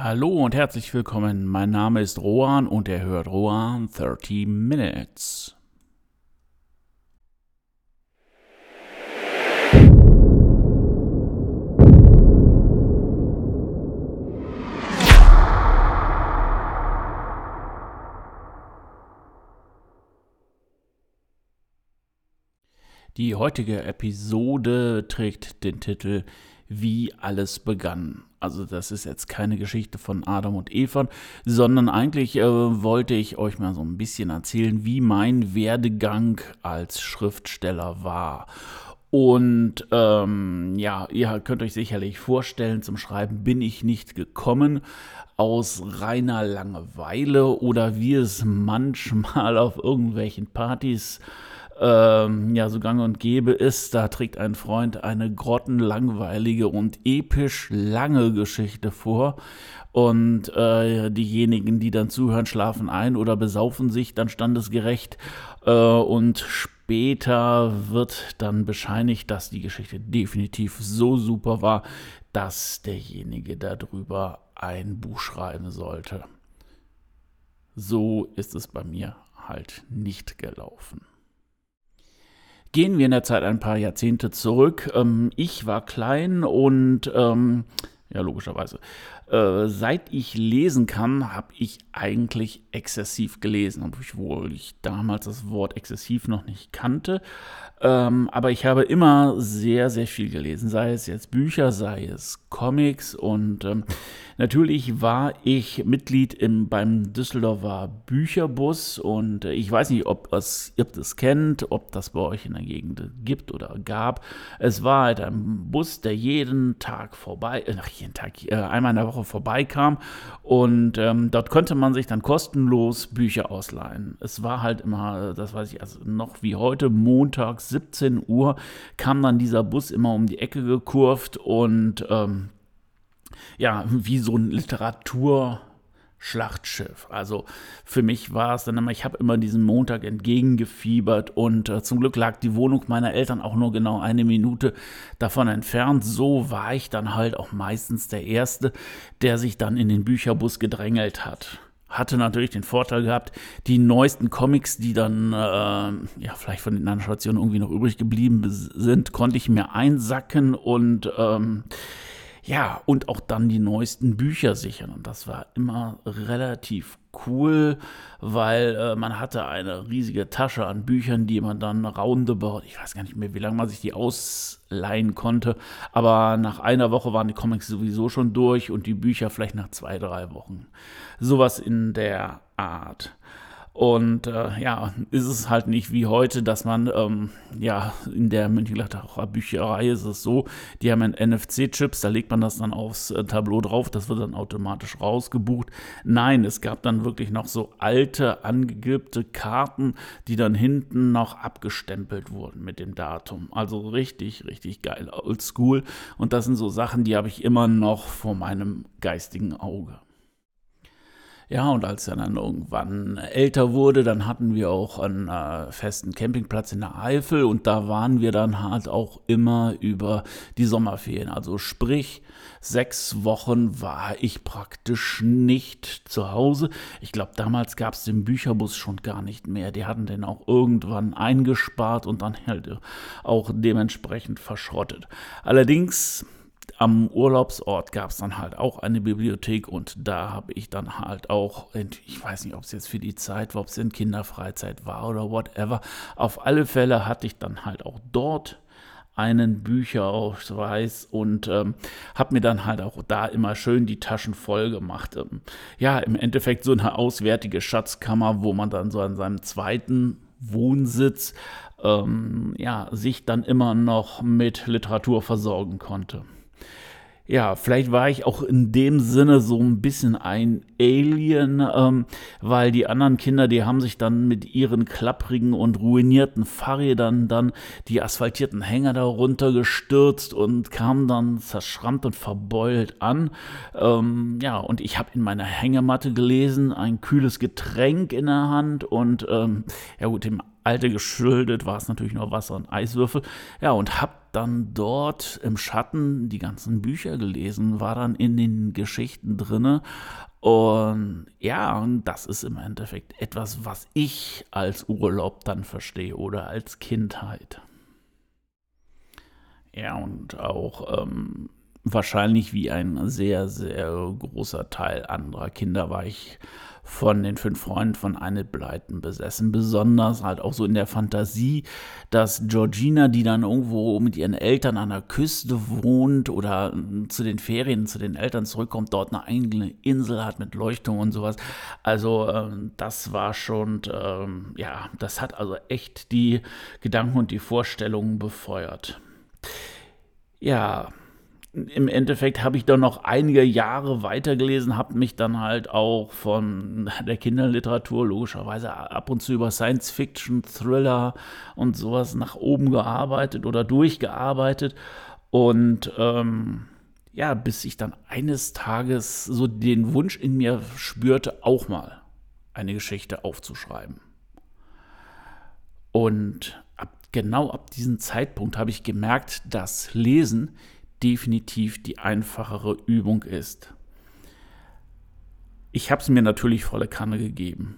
Hallo und herzlich willkommen. Mein Name ist Rohan und er hört Rohan 30 Minutes. Die heutige Episode trägt den Titel Wie alles begann. Also das ist jetzt keine Geschichte von Adam und Eva, sondern eigentlich äh, wollte ich euch mal so ein bisschen erzählen, wie mein Werdegang als Schriftsteller war. Und ähm, ja, ihr könnt euch sicherlich vorstellen, zum Schreiben bin ich nicht gekommen aus reiner Langeweile oder wie es manchmal auf irgendwelchen Partys äh, ähm, ja so gang und gäbe ist. Da trägt ein Freund eine grottenlangweilige und episch lange Geschichte vor. Und äh, diejenigen, die dann zuhören, schlafen ein oder besaufen sich dann standesgerecht. Äh, und später wird dann bescheinigt, dass die Geschichte definitiv so super war, dass derjenige darüber ein Buch schreiben sollte. So ist es bei mir halt nicht gelaufen. Gehen wir in der Zeit ein paar Jahrzehnte zurück. Ähm, ich war klein und ähm, ja, logischerweise. Äh, seit ich lesen kann, habe ich eigentlich exzessiv gelesen, obwohl ich damals das Wort exzessiv noch nicht kannte. Ähm, aber ich habe immer sehr, sehr viel gelesen, sei es jetzt Bücher, sei es Comics. Und ähm, natürlich war ich Mitglied im, beim Düsseldorfer Bücherbus. Und äh, ich weiß nicht, ob es, ihr das kennt, ob das bei euch in der Gegend gibt oder gab. Es war halt ein Bus, der jeden Tag vorbei, äh, jeden Tag, äh, einmal in der Woche vorbeikam. Und ähm, dort konnte man sich dann kostenlos Bücher ausleihen. Es war halt immer, das weiß ich, also noch wie heute, montags 17 Uhr kam dann dieser Bus immer um die Ecke gekurvt und ähm, ja, wie so ein Literatur. Schlachtschiff. Also für mich war es dann immer, ich habe immer diesen Montag entgegengefiebert und äh, zum Glück lag die Wohnung meiner Eltern auch nur genau eine Minute davon entfernt. So war ich dann halt auch meistens der Erste, der sich dann in den Bücherbus gedrängelt hat hatte natürlich den Vorteil gehabt, die neuesten Comics, die dann äh, ja vielleicht von den anderen Stationen irgendwie noch übrig geblieben sind, konnte ich mir einsacken und ähm, ja, und auch dann die neuesten Bücher sichern. Und das war immer relativ cool, weil äh, man hatte eine riesige Tasche an Büchern, die man dann roundabout, ich weiß gar nicht mehr, wie lange man sich die ausleihen konnte, aber nach einer Woche waren die Comics sowieso schon durch und die Bücher vielleicht nach zwei, drei Wochen. Sowas in der Art. Und äh, ja, ist es halt nicht wie heute, dass man, ähm, ja, in der Mönchengladbacher Bücherei ist es so, die haben NFC-Chips, da legt man das dann aufs äh, Tableau drauf, das wird dann automatisch rausgebucht. Nein, es gab dann wirklich noch so alte, angegibte Karten, die dann hinten noch abgestempelt wurden mit dem Datum. Also richtig, richtig geil, oldschool. Und das sind so Sachen, die habe ich immer noch vor meinem geistigen Auge. Ja, und als er dann irgendwann älter wurde, dann hatten wir auch einen äh, festen Campingplatz in der Eifel und da waren wir dann halt auch immer über die Sommerferien. Also sprich, sechs Wochen war ich praktisch nicht zu Hause. Ich glaube, damals gab es den Bücherbus schon gar nicht mehr. Die hatten den auch irgendwann eingespart und dann halt auch dementsprechend verschrottet. Allerdings am Urlaubsort gab es dann halt auch eine Bibliothek und da habe ich dann halt auch, ich weiß nicht, ob es jetzt für die Zeit war, ob es in Kinderfreizeit war oder whatever. Auf alle Fälle hatte ich dann halt auch dort einen Bücherausweis und ähm, habe mir dann halt auch da immer schön die Taschen voll gemacht. Ähm, ja, im Endeffekt so eine auswärtige Schatzkammer, wo man dann so an seinem zweiten Wohnsitz ähm, ja, sich dann immer noch mit Literatur versorgen konnte ja, vielleicht war ich auch in dem Sinne so ein bisschen ein Alien, ähm, weil die anderen Kinder, die haben sich dann mit ihren klapprigen und ruinierten Fahrrädern dann die asphaltierten Hänger da runtergestürzt und kamen dann zerschrammt und verbeult an. Ähm, ja, und ich habe in meiner Hängematte gelesen, ein kühles Getränk in der Hand und ähm, ja gut, im Alte geschuldet, war es natürlich nur Wasser und Eiswürfel. Ja, und habe dann dort im Schatten die ganzen Bücher gelesen, war dann in den Geschichten drinne. Und ja, und das ist im Endeffekt etwas, was ich als Urlaub dann verstehe oder als Kindheit. Ja, und auch ähm, wahrscheinlich wie ein sehr, sehr großer Teil anderer Kinder war ich von den fünf Freunden von Annette Blyton besessen. Besonders halt auch so in der Fantasie, dass Georgina, die dann irgendwo mit ihren Eltern an der Küste wohnt oder zu den Ferien zu den Eltern zurückkommt, dort eine eigene Insel hat mit Leuchtung und sowas. Also ähm, das war schon, ähm, ja, das hat also echt die Gedanken und die Vorstellungen befeuert. Ja, im Endeffekt habe ich dann noch einige Jahre weitergelesen, habe mich dann halt auch von der Kinderliteratur logischerweise ab und zu über Science Fiction, Thriller und sowas nach oben gearbeitet oder durchgearbeitet. Und ähm, ja, bis ich dann eines Tages so den Wunsch in mir spürte, auch mal eine Geschichte aufzuschreiben. Und ab, genau ab diesem Zeitpunkt habe ich gemerkt, dass Lesen definitiv die einfachere Übung ist. Ich habe es mir natürlich volle Kanne gegeben.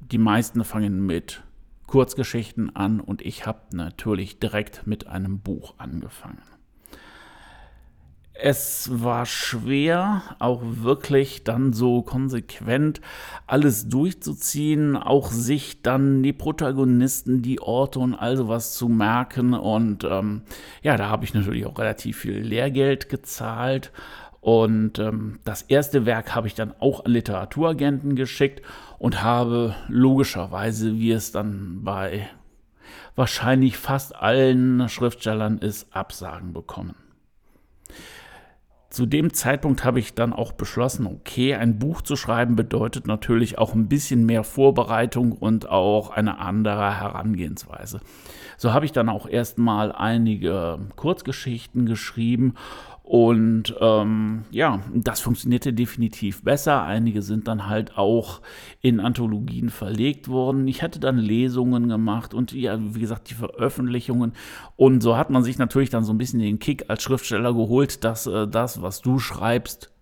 Die meisten fangen mit Kurzgeschichten an und ich habe natürlich direkt mit einem Buch angefangen. Es war schwer, auch wirklich dann so konsequent alles durchzuziehen, auch sich dann die Protagonisten, die Orte und all sowas zu merken. Und ähm, ja, da habe ich natürlich auch relativ viel Lehrgeld gezahlt. Und ähm, das erste Werk habe ich dann auch an Literaturagenten geschickt und habe logischerweise, wie es dann bei wahrscheinlich fast allen Schriftstellern ist, Absagen bekommen zu dem Zeitpunkt habe ich dann auch beschlossen, okay, ein Buch zu schreiben bedeutet natürlich auch ein bisschen mehr Vorbereitung und auch eine andere Herangehensweise. So habe ich dann auch erstmal einige Kurzgeschichten geschrieben und ähm, ja, das funktionierte definitiv besser. Einige sind dann halt auch in Anthologien verlegt worden. Ich hatte dann Lesungen gemacht und ja, wie gesagt, die Veröffentlichungen. Und so hat man sich natürlich dann so ein bisschen den Kick als Schriftsteller geholt, dass äh, das, was du schreibst,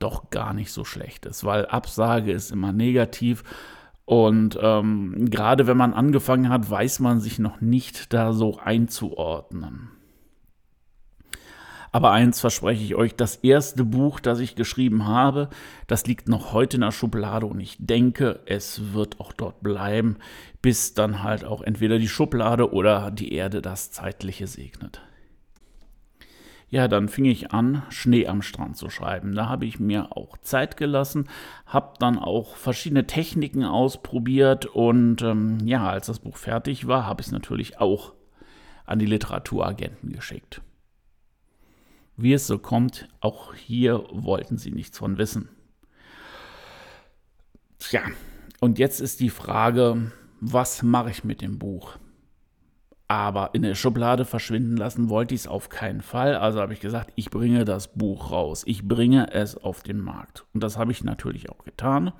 doch gar nicht so schlecht ist, weil Absage ist immer negativ. Und ähm, gerade wenn man angefangen hat, weiß man sich noch nicht da so einzuordnen. Aber eins verspreche ich euch, das erste Buch, das ich geschrieben habe, das liegt noch heute in der Schublade und ich denke, es wird auch dort bleiben, bis dann halt auch entweder die Schublade oder die Erde das Zeitliche segnet. Ja, dann fing ich an, Schnee am Strand zu schreiben. Da habe ich mir auch Zeit gelassen, habe dann auch verschiedene Techniken ausprobiert und ähm, ja, als das Buch fertig war, habe ich es natürlich auch an die Literaturagenten geschickt. Wie es so kommt, auch hier wollten sie nichts von wissen. Tja, und jetzt ist die Frage, was mache ich mit dem Buch? Aber in der Schublade verschwinden lassen wollte ich es auf keinen Fall. Also habe ich gesagt, ich bringe das Buch raus. Ich bringe es auf den Markt. Und das habe ich natürlich auch getan.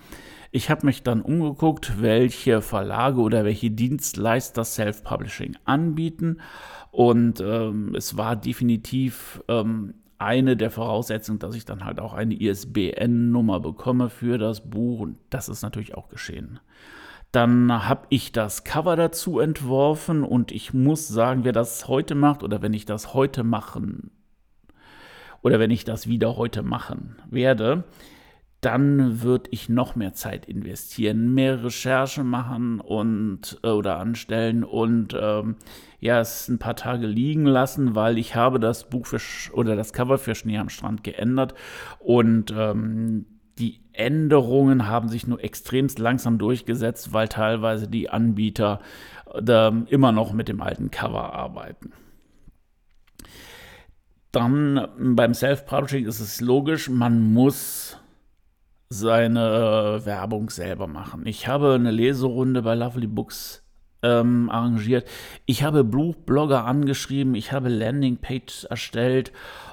Ich habe mich dann umgeguckt, welche Verlage oder welche Dienstleister Self-Publishing anbieten und ähm, es war definitiv ähm, eine der Voraussetzungen, dass ich dann halt auch eine ISBN-Nummer bekomme für das Buch. Und das ist natürlich auch geschehen. Dann habe ich das Cover dazu entworfen und ich muss sagen, wer das heute macht oder wenn ich das heute machen oder wenn ich das wieder heute machen werde, dann würde ich noch mehr Zeit investieren, mehr Recherche machen und äh, oder anstellen und ähm, ja, es ein paar Tage liegen lassen, weil ich habe das Buch für oder das Cover für Schnee am Strand geändert und ähm, die Änderungen haben sich nur extremst langsam durchgesetzt, weil teilweise die Anbieter äh, immer noch mit dem alten Cover arbeiten. Dann beim Self-Publishing ist es logisch, man muss seine äh, Werbung selber machen. Ich habe eine Leserunde bei Lovely Books ähm, arrangiert. Ich habe Blogger angeschrieben, ich habe Landingpages erstellt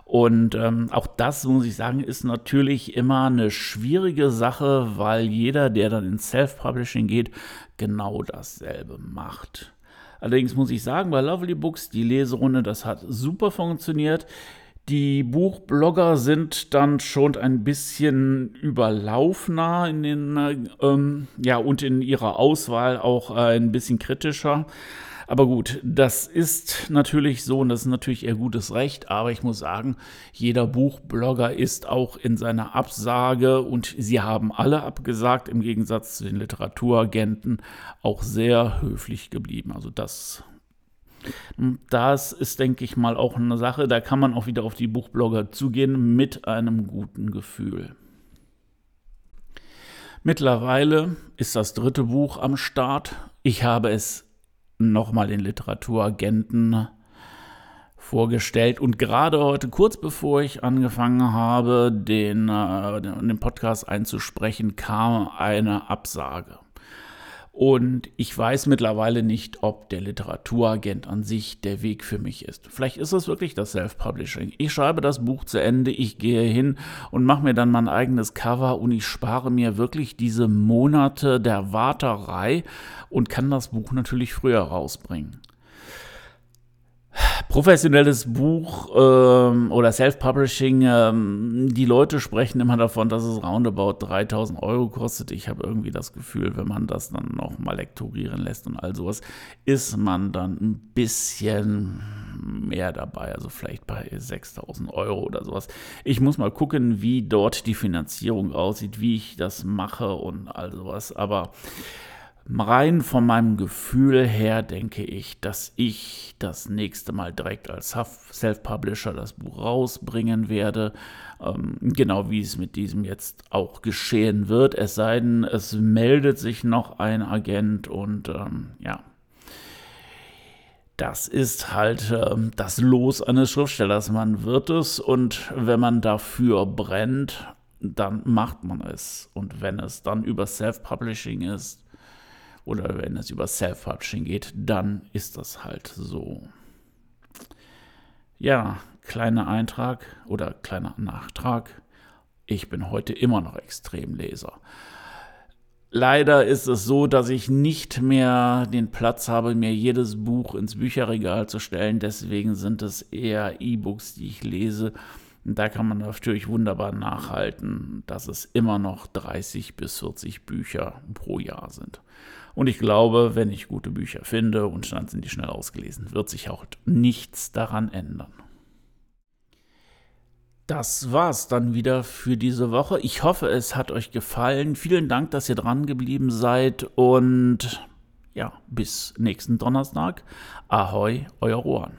Und ähm, auch das, muss ich sagen, ist natürlich immer eine schwierige Sache, weil jeder, der dann ins Self-Publishing geht, genau dasselbe macht. Allerdings muss ich sagen, bei Lovely Books, die Leserunde, das hat super funktioniert. Die Buchblogger sind dann schon ein bisschen überlaufener in den, ähm, ja, und in ihrer Auswahl auch äh, ein bisschen kritischer. Aber gut, das ist natürlich so und das ist natürlich ihr gutes Recht. Aber ich muss sagen, jeder Buchblogger ist auch in seiner Absage und sie haben alle abgesagt, im Gegensatz zu den Literaturagenten, auch sehr höflich geblieben. Also das das ist, denke ich mal, auch eine Sache, da kann man auch wieder auf die Buchblogger zugehen mit einem guten Gefühl. Mittlerweile ist das dritte Buch am Start. Ich habe es nochmal den Literaturagenten vorgestellt und gerade heute, kurz bevor ich angefangen habe, den, äh, den Podcast einzusprechen, kam eine Absage. Und ich weiß mittlerweile nicht, ob der Literaturagent an sich der Weg für mich ist. Vielleicht ist es wirklich das Self-Publishing. Ich schreibe das Buch zu Ende, ich gehe hin und mache mir dann mein eigenes Cover und ich spare mir wirklich diese Monate der Warterei und kann das Buch natürlich früher rausbringen professionelles Buch ähm, oder Self-Publishing, ähm, die Leute sprechen immer davon, dass es roundabout 3000 Euro kostet. Ich habe irgendwie das Gefühl, wenn man das dann noch mal lektorieren lässt und all sowas, ist man dann ein bisschen mehr dabei, also vielleicht bei 6000 Euro oder sowas. Ich muss mal gucken, wie dort die Finanzierung aussieht, wie ich das mache und all sowas, aber Rein von meinem Gefühl her denke ich, dass ich das nächste Mal direkt als Self-Publisher das Buch rausbringen werde. Ähm, genau wie es mit diesem jetzt auch geschehen wird. Es sei denn, es meldet sich noch ein Agent und ähm, ja. Das ist halt äh, das Los eines Schriftstellers. Man wird es und wenn man dafür brennt, dann macht man es. Und wenn es dann über Self-Publishing ist, oder wenn es über Self-Publishing geht, dann ist das halt so. Ja, kleiner Eintrag oder kleiner Nachtrag. Ich bin heute immer noch Extremleser. Leider ist es so, dass ich nicht mehr den Platz habe, mir jedes Buch ins Bücherregal zu stellen. Deswegen sind es eher E-Books, die ich lese. Da kann man natürlich wunderbar nachhalten, dass es immer noch 30 bis 40 Bücher pro Jahr sind. Und ich glaube, wenn ich gute Bücher finde und dann sind die schnell ausgelesen, wird sich auch nichts daran ändern. Das war's dann wieder für diese Woche. Ich hoffe, es hat euch gefallen. Vielen Dank, dass ihr dran geblieben seid und ja, bis nächsten Donnerstag. Ahoi, euer Rohan.